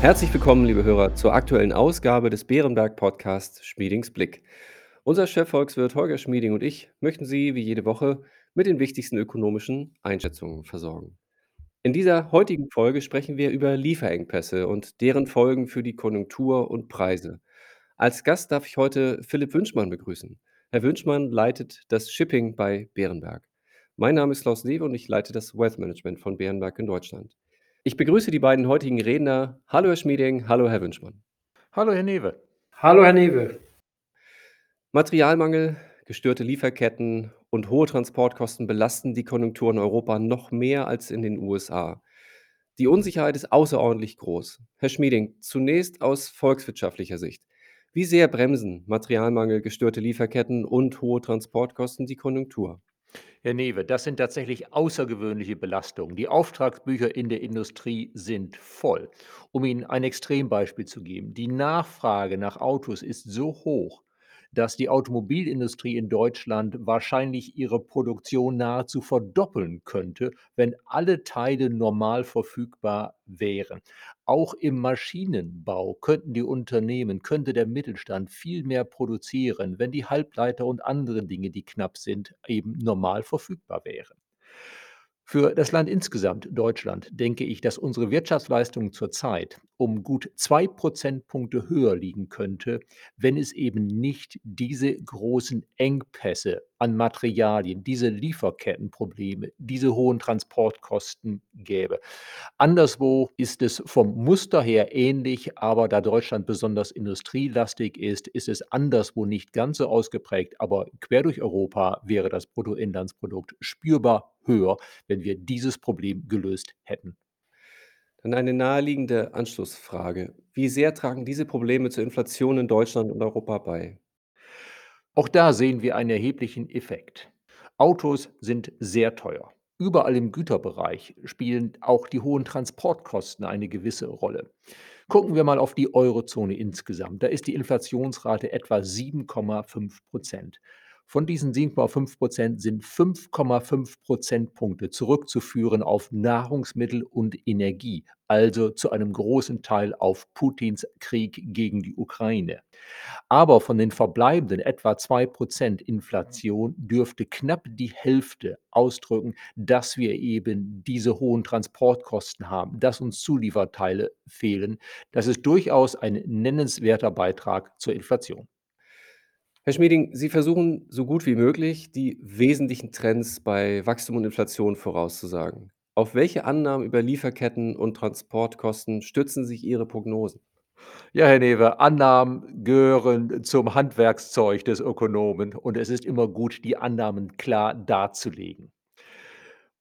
Herzlich willkommen, liebe Hörer, zur aktuellen Ausgabe des Bärenberg Podcasts Schmiedings Blick. Unser Chefvolkswirt Holger Schmieding und ich möchten Sie wie jede Woche mit den wichtigsten ökonomischen Einschätzungen versorgen. In dieser heutigen Folge sprechen wir über Lieferengpässe und deren Folgen für die Konjunktur und Preise. Als Gast darf ich heute Philipp Wünschmann begrüßen. Herr Wünschmann leitet das Shipping bei Bärenberg. Mein Name ist Klaus Lewe und ich leite das Wealth Management von Bärenberg in Deutschland. Ich begrüße die beiden heutigen Redner. Hallo Herr Schmieding, hallo Herr Wünschmann. Hallo Herr Newe. Hallo Herr Newe. Materialmangel, gestörte Lieferketten und hohe Transportkosten belasten die Konjunktur in Europa noch mehr als in den USA. Die Unsicherheit ist außerordentlich groß. Herr Schmieding, zunächst aus volkswirtschaftlicher Sicht. Wie sehr bremsen Materialmangel, gestörte Lieferketten und hohe Transportkosten die Konjunktur? Herr Newe, das sind tatsächlich außergewöhnliche Belastungen. Die Auftragsbücher in der Industrie sind voll. Um Ihnen ein Extrembeispiel zu geben, die Nachfrage nach Autos ist so hoch, dass die Automobilindustrie in Deutschland wahrscheinlich ihre Produktion nahezu verdoppeln könnte, wenn alle Teile normal verfügbar wären. Auch im Maschinenbau könnten die Unternehmen, könnte der Mittelstand viel mehr produzieren, wenn die Halbleiter und andere Dinge, die knapp sind, eben normal verfügbar wären. Für das Land insgesamt, Deutschland, denke ich, dass unsere Wirtschaftsleistung zurzeit um gut zwei Prozentpunkte höher liegen könnte, wenn es eben nicht diese großen Engpässe an Materialien, diese Lieferkettenprobleme, diese hohen Transportkosten gäbe. Anderswo ist es vom Muster her ähnlich, aber da Deutschland besonders industrielastig ist, ist es anderswo nicht ganz so ausgeprägt, aber quer durch Europa wäre das Bruttoinlandsprodukt spürbar höher, wenn wir dieses Problem gelöst hätten. Dann eine naheliegende Anschlussfrage. Wie sehr tragen diese Probleme zur Inflation in Deutschland und Europa bei? Auch da sehen wir einen erheblichen Effekt. Autos sind sehr teuer. Überall im Güterbereich spielen auch die hohen Transportkosten eine gewisse Rolle. Gucken wir mal auf die Eurozone insgesamt. Da ist die Inflationsrate etwa 7,5 Prozent. Von diesen 7,5 Prozent sind 5,5 Prozentpunkte zurückzuführen auf Nahrungsmittel und Energie, also zu einem großen Teil auf Putins Krieg gegen die Ukraine. Aber von den verbleibenden etwa 2 Prozent Inflation dürfte knapp die Hälfte ausdrücken, dass wir eben diese hohen Transportkosten haben, dass uns Zulieferteile fehlen. Das ist durchaus ein nennenswerter Beitrag zur Inflation. Herr Schmieding, Sie versuchen so gut wie möglich, die wesentlichen Trends bei Wachstum und Inflation vorauszusagen. Auf welche Annahmen über Lieferketten und Transportkosten stützen sich Ihre Prognosen? Ja, Herr Newe, Annahmen gehören zum Handwerkszeug des Ökonomen und es ist immer gut, die Annahmen klar darzulegen.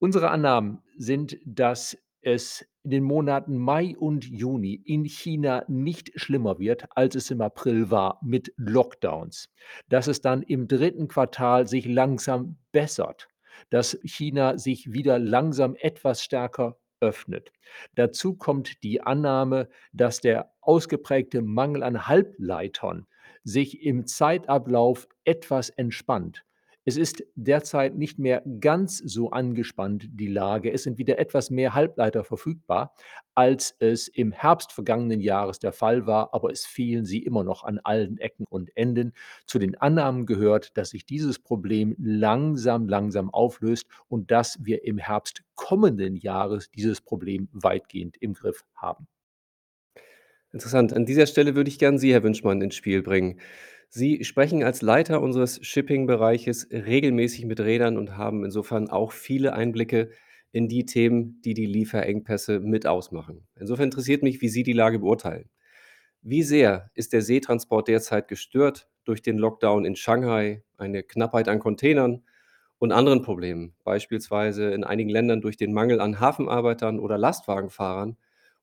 Unsere Annahmen sind, dass es in den Monaten Mai und Juni in China nicht schlimmer wird, als es im April war mit Lockdowns. Dass es dann im dritten Quartal sich langsam bessert, dass China sich wieder langsam etwas stärker öffnet. Dazu kommt die Annahme, dass der ausgeprägte Mangel an Halbleitern sich im Zeitablauf etwas entspannt. Es ist derzeit nicht mehr ganz so angespannt, die Lage. Es sind wieder etwas mehr Halbleiter verfügbar, als es im Herbst vergangenen Jahres der Fall war, aber es fehlen sie immer noch an allen Ecken und Enden. Zu den Annahmen gehört, dass sich dieses Problem langsam, langsam auflöst und dass wir im Herbst kommenden Jahres dieses Problem weitgehend im Griff haben. Interessant. An dieser Stelle würde ich gern Sie, Herr Wünschmann, ins Spiel bringen. Sie sprechen als Leiter unseres Shipping-Bereiches regelmäßig mit Rädern und haben insofern auch viele Einblicke in die Themen, die die Lieferengpässe mit ausmachen. Insofern interessiert mich, wie Sie die Lage beurteilen. Wie sehr ist der Seetransport derzeit gestört durch den Lockdown in Shanghai, eine Knappheit an Containern und anderen Problemen, beispielsweise in einigen Ländern durch den Mangel an Hafenarbeitern oder Lastwagenfahrern,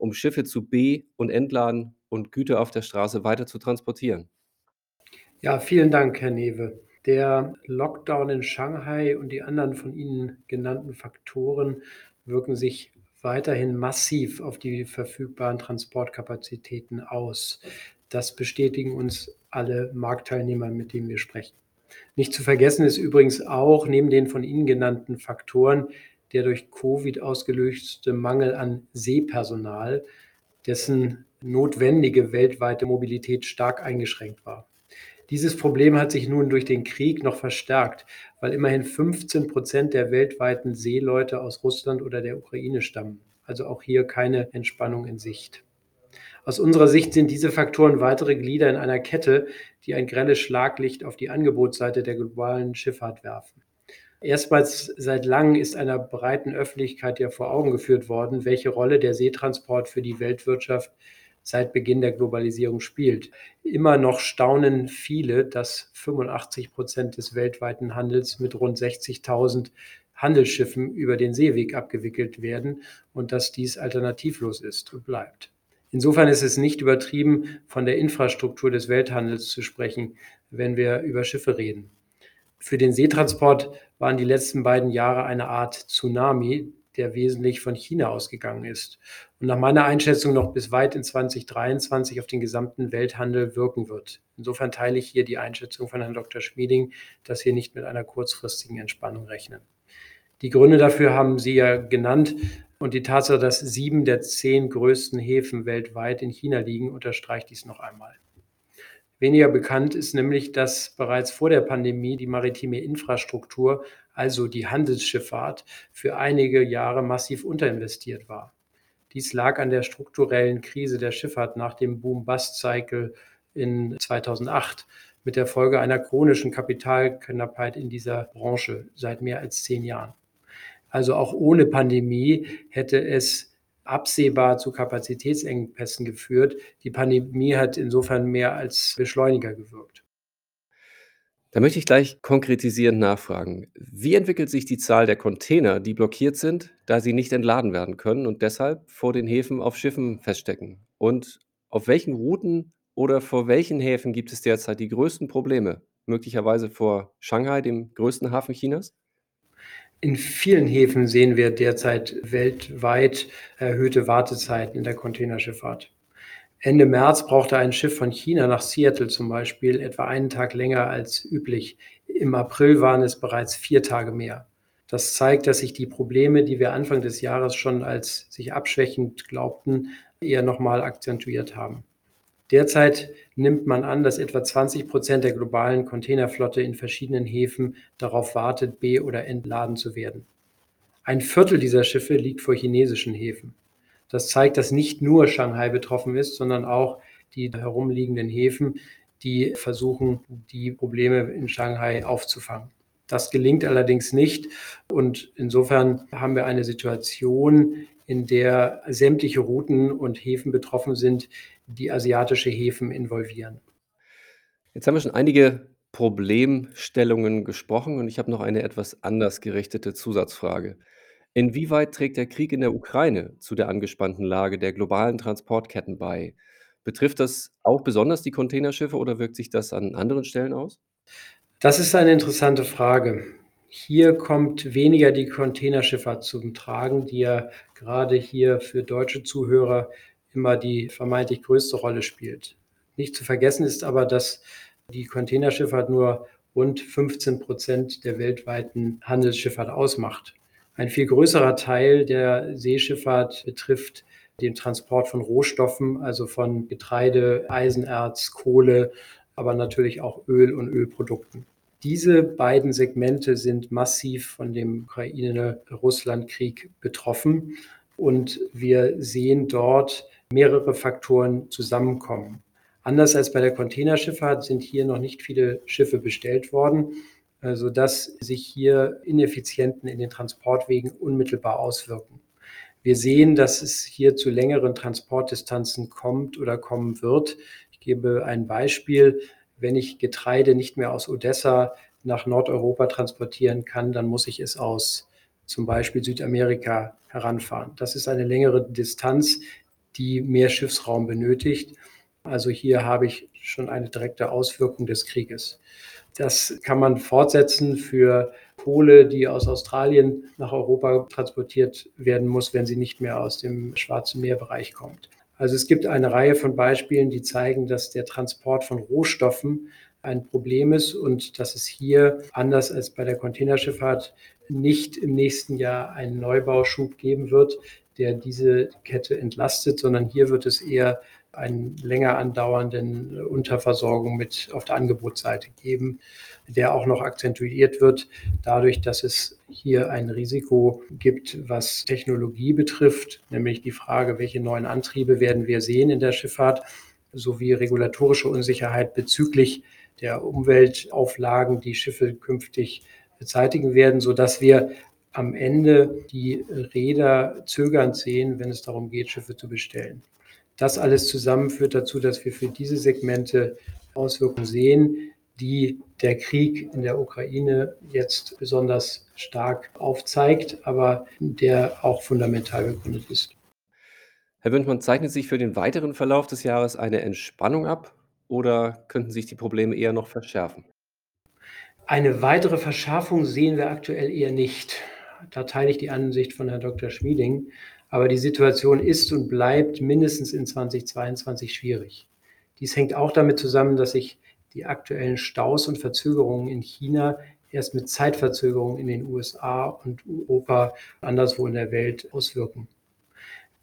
um Schiffe zu be- und entladen und Güter auf der Straße weiter zu transportieren? Ja, vielen Dank, Herr Newe. Der Lockdown in Shanghai und die anderen von Ihnen genannten Faktoren wirken sich weiterhin massiv auf die verfügbaren Transportkapazitäten aus. Das bestätigen uns alle Marktteilnehmer, mit denen wir sprechen. Nicht zu vergessen ist übrigens auch neben den von Ihnen genannten Faktoren der durch Covid ausgelöste Mangel an Seepersonal, dessen notwendige weltweite Mobilität stark eingeschränkt war. Dieses Problem hat sich nun durch den Krieg noch verstärkt, weil immerhin 15 Prozent der weltweiten Seeleute aus Russland oder der Ukraine stammen. Also auch hier keine Entspannung in Sicht. Aus unserer Sicht sind diese Faktoren weitere Glieder in einer Kette, die ein grelles Schlaglicht auf die Angebotsseite der globalen Schifffahrt werfen. Erstmals seit langem ist einer breiten Öffentlichkeit ja vor Augen geführt worden, welche Rolle der Seetransport für die Weltwirtschaft seit Beginn der Globalisierung spielt. Immer noch staunen viele, dass 85 Prozent des weltweiten Handels mit rund 60.000 Handelsschiffen über den Seeweg abgewickelt werden und dass dies alternativlos ist und bleibt. Insofern ist es nicht übertrieben, von der Infrastruktur des Welthandels zu sprechen, wenn wir über Schiffe reden. Für den Seetransport waren die letzten beiden Jahre eine Art Tsunami, der wesentlich von China ausgegangen ist und nach meiner Einschätzung noch bis weit in 2023 auf den gesamten Welthandel wirken wird. Insofern teile ich hier die Einschätzung von Herrn Dr. Schmieding, dass wir nicht mit einer kurzfristigen Entspannung rechnen. Die Gründe dafür haben Sie ja genannt und die Tatsache, dass sieben der zehn größten Häfen weltweit in China liegen, unterstreicht dies noch einmal. Weniger bekannt ist nämlich, dass bereits vor der Pandemie die maritime Infrastruktur, also die Handelsschifffahrt, für einige Jahre massiv unterinvestiert war. Dies lag an der strukturellen Krise der Schifffahrt nach dem Boom-Bust-Cycle in 2008 mit der Folge einer chronischen Kapitalknappheit in dieser Branche seit mehr als zehn Jahren. Also auch ohne Pandemie hätte es absehbar zu Kapazitätsengpässen geführt. Die Pandemie hat insofern mehr als Beschleuniger gewirkt. Da möchte ich gleich konkretisierend nachfragen. Wie entwickelt sich die Zahl der Container, die blockiert sind, da sie nicht entladen werden können und deshalb vor den Häfen auf Schiffen feststecken? Und auf welchen Routen oder vor welchen Häfen gibt es derzeit die größten Probleme? Möglicherweise vor Shanghai, dem größten Hafen Chinas? In vielen Häfen sehen wir derzeit weltweit erhöhte Wartezeiten in der Containerschifffahrt. Ende März brauchte ein Schiff von China nach Seattle zum Beispiel etwa einen Tag länger als üblich. Im April waren es bereits vier Tage mehr. Das zeigt, dass sich die Probleme, die wir Anfang des Jahres schon als sich abschwächend glaubten, eher nochmal akzentuiert haben. Derzeit nimmt man an, dass etwa 20 Prozent der globalen Containerflotte in verschiedenen Häfen darauf wartet, be- oder entladen zu werden. Ein Viertel dieser Schiffe liegt vor chinesischen Häfen. Das zeigt, dass nicht nur Shanghai betroffen ist, sondern auch die herumliegenden Häfen, die versuchen, die Probleme in Shanghai aufzufangen. Das gelingt allerdings nicht. Und insofern haben wir eine Situation, in der sämtliche Routen und Häfen betroffen sind, die asiatische Häfen involvieren. Jetzt haben wir schon einige Problemstellungen gesprochen und ich habe noch eine etwas anders gerichtete Zusatzfrage. Inwieweit trägt der Krieg in der Ukraine zu der angespannten Lage der globalen Transportketten bei? Betrifft das auch besonders die Containerschiffe oder wirkt sich das an anderen Stellen aus? Das ist eine interessante Frage. Hier kommt weniger die Containerschifffahrt zum Tragen, die ja gerade hier für deutsche Zuhörer immer die vermeintlich größte Rolle spielt. Nicht zu vergessen ist aber, dass die Containerschifffahrt nur rund 15 Prozent der weltweiten Handelsschifffahrt ausmacht. Ein viel größerer Teil der Seeschifffahrt betrifft den Transport von Rohstoffen, also von Getreide, Eisenerz, Kohle, aber natürlich auch Öl und Ölprodukten. Diese beiden Segmente sind massiv von dem Ukraine-Russland-Krieg betroffen und wir sehen dort mehrere Faktoren zusammenkommen. Anders als bei der Containerschifffahrt sind hier noch nicht viele Schiffe bestellt worden, sodass sich hier Ineffizienten in den Transportwegen unmittelbar auswirken. Wir sehen, dass es hier zu längeren Transportdistanzen kommt oder kommen wird. Ich gebe ein Beispiel. Wenn ich Getreide nicht mehr aus Odessa nach Nordeuropa transportieren kann, dann muss ich es aus zum Beispiel Südamerika heranfahren. Das ist eine längere Distanz, die mehr Schiffsraum benötigt. Also hier habe ich schon eine direkte Auswirkung des Krieges. Das kann man fortsetzen für Kohle, die aus Australien nach Europa transportiert werden muss, wenn sie nicht mehr aus dem Schwarzen Meerbereich kommt. Also es gibt eine Reihe von Beispielen, die zeigen, dass der Transport von Rohstoffen ein Problem ist und dass es hier, anders als bei der Containerschifffahrt, nicht im nächsten Jahr einen Neubauschub geben wird, der diese Kette entlastet, sondern hier wird es eher einen länger andauernden Unterversorgung mit auf der Angebotsseite geben, der auch noch akzentuiert wird dadurch, dass es hier ein Risiko gibt, was Technologie betrifft, nämlich die Frage, welche neuen Antriebe werden wir sehen in der Schifffahrt, sowie regulatorische Unsicherheit bezüglich der Umweltauflagen, die Schiffe künftig bezeitigen werden, sodass wir am Ende die Räder zögernd sehen, wenn es darum geht, Schiffe zu bestellen. Das alles zusammen führt dazu, dass wir für diese Segmente Auswirkungen sehen, die der Krieg in der Ukraine jetzt besonders stark aufzeigt, aber der auch fundamental begründet ist. Herr Wünschmann, zeichnet sich für den weiteren Verlauf des Jahres eine Entspannung ab oder könnten sich die Probleme eher noch verschärfen? Eine weitere Verschärfung sehen wir aktuell eher nicht. Da teile ich die Ansicht von Herrn Dr. Schmieding. Aber die Situation ist und bleibt mindestens in 2022 schwierig. Dies hängt auch damit zusammen, dass sich die aktuellen Staus und Verzögerungen in China erst mit Zeitverzögerungen in den USA und Europa anderswo in der Welt auswirken.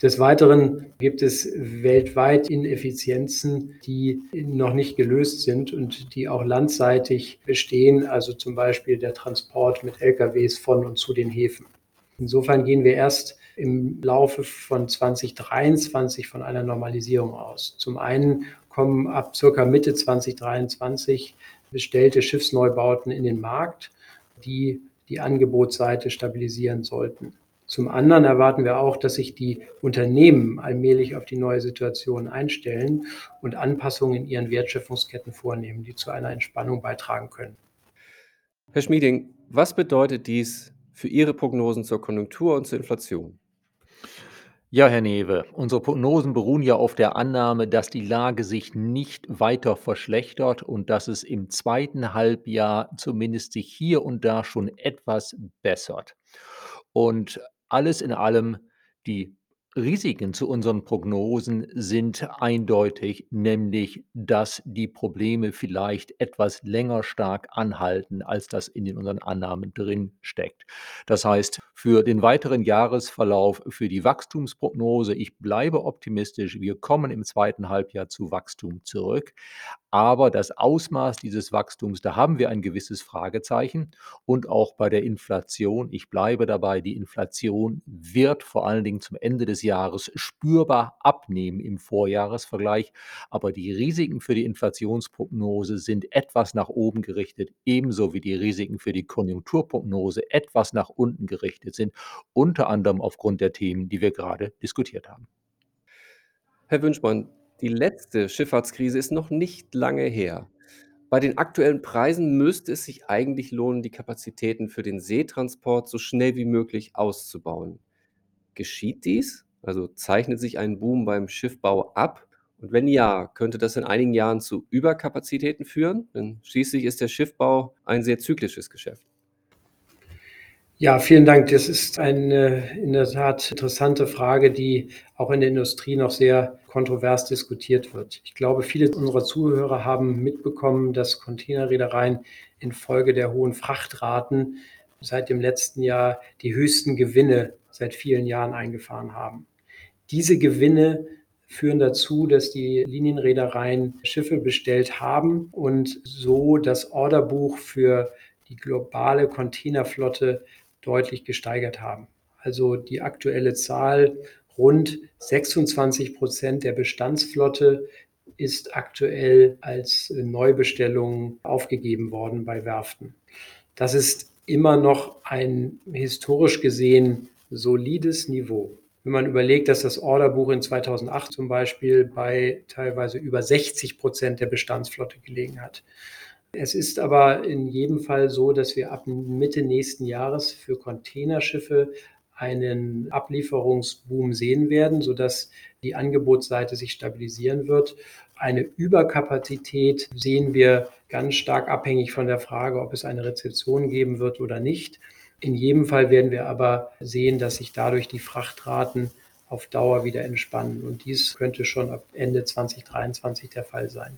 Des Weiteren gibt es weltweit Ineffizienzen, die noch nicht gelöst sind und die auch landseitig bestehen, also zum Beispiel der Transport mit LKWs von und zu den Häfen. Insofern gehen wir erst im Laufe von 2023 von einer Normalisierung aus. Zum einen kommen ab circa Mitte 2023 bestellte Schiffsneubauten in den Markt, die die Angebotsseite stabilisieren sollten. Zum anderen erwarten wir auch, dass sich die Unternehmen allmählich auf die neue Situation einstellen und Anpassungen in ihren Wertschöpfungsketten vornehmen, die zu einer Entspannung beitragen können. Herr Schmieding, was bedeutet dies für Ihre Prognosen zur Konjunktur und zur Inflation? Ja, Herr Newe, unsere Prognosen beruhen ja auf der Annahme, dass die Lage sich nicht weiter verschlechtert und dass es im zweiten Halbjahr zumindest sich hier und da schon etwas bessert. Und alles in allem, die Risiken zu unseren Prognosen sind eindeutig, nämlich dass die Probleme vielleicht etwas länger stark anhalten, als das in unseren Annahmen drin steckt. Das heißt, für den weiteren Jahresverlauf, für die Wachstumsprognose, ich bleibe optimistisch, wir kommen im zweiten Halbjahr zu Wachstum zurück. Aber das Ausmaß dieses Wachstums, da haben wir ein gewisses Fragezeichen. Und auch bei der Inflation, ich bleibe dabei, die Inflation wird vor allen Dingen zum Ende des Jahres spürbar abnehmen im Vorjahresvergleich. Aber die Risiken für die Inflationsprognose sind etwas nach oben gerichtet, ebenso wie die Risiken für die Konjunkturprognose etwas nach unten gerichtet sind, unter anderem aufgrund der Themen, die wir gerade diskutiert haben. Herr Wünschmann, die letzte Schifffahrtskrise ist noch nicht lange her. Bei den aktuellen Preisen müsste es sich eigentlich lohnen, die Kapazitäten für den Seetransport so schnell wie möglich auszubauen. Geschieht dies? Also zeichnet sich ein Boom beim Schiffbau ab? Und wenn ja, könnte das in einigen Jahren zu Überkapazitäten führen? Denn schließlich ist der Schiffbau ein sehr zyklisches Geschäft. Ja, vielen Dank. Das ist eine in der Tat interessante Frage, die auch in der Industrie noch sehr kontrovers diskutiert wird. Ich glaube, viele unserer Zuhörer haben mitbekommen, dass Containerreedereien infolge der hohen Frachtraten seit dem letzten Jahr die höchsten Gewinne seit vielen Jahren eingefahren haben. Diese Gewinne führen dazu, dass die Linienreedereien Schiffe bestellt haben und so das Orderbuch für die globale Containerflotte deutlich gesteigert haben. Also die aktuelle Zahl, rund 26 Prozent der Bestandsflotte ist aktuell als Neubestellung aufgegeben worden bei Werften. Das ist immer noch ein historisch gesehen solides Niveau. Wenn man überlegt, dass das Orderbuch in 2008 zum Beispiel bei teilweise über 60 Prozent der Bestandsflotte gelegen hat. Es ist aber in jedem Fall so, dass wir ab Mitte nächsten Jahres für Containerschiffe einen Ablieferungsboom sehen werden, sodass die Angebotsseite sich stabilisieren wird. Eine Überkapazität sehen wir ganz stark abhängig von der Frage, ob es eine Rezession geben wird oder nicht. In jedem Fall werden wir aber sehen, dass sich dadurch die Frachtraten auf Dauer wieder entspannen. Und dies könnte schon ab Ende 2023 der Fall sein.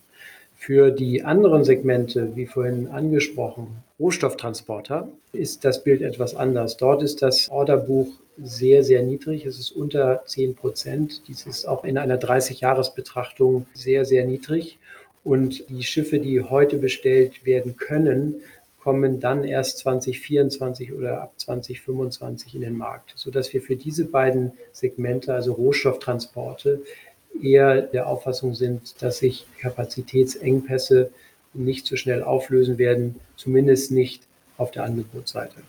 Für die anderen Segmente, wie vorhin angesprochen, Rohstofftransporter, ist das Bild etwas anders. Dort ist das Orderbuch sehr, sehr niedrig. Es ist unter 10 Prozent. Dies ist auch in einer 30-Jahres-Betrachtung sehr, sehr niedrig. Und die Schiffe, die heute bestellt werden können, kommen dann erst 2024 oder ab 2025 in den Markt, sodass wir für diese beiden Segmente, also Rohstofftransporte, eher der Auffassung sind, dass sich Kapazitätsengpässe nicht so schnell auflösen werden, zumindest nicht auf der Angebotsseite.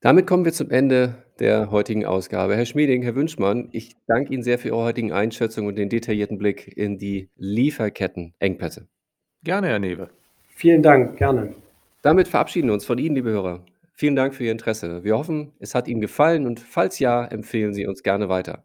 Damit kommen wir zum Ende der heutigen Ausgabe. Herr Schmieding, Herr Wünschmann, ich danke Ihnen sehr für Ihre heutigen Einschätzungen und den detaillierten Blick in die Lieferkettenengpässe. Gerne, Herr Newe. Vielen Dank, gerne. Damit verabschieden wir uns von Ihnen, liebe Hörer. Vielen Dank für Ihr Interesse. Wir hoffen, es hat Ihnen gefallen und falls ja, empfehlen Sie uns gerne weiter.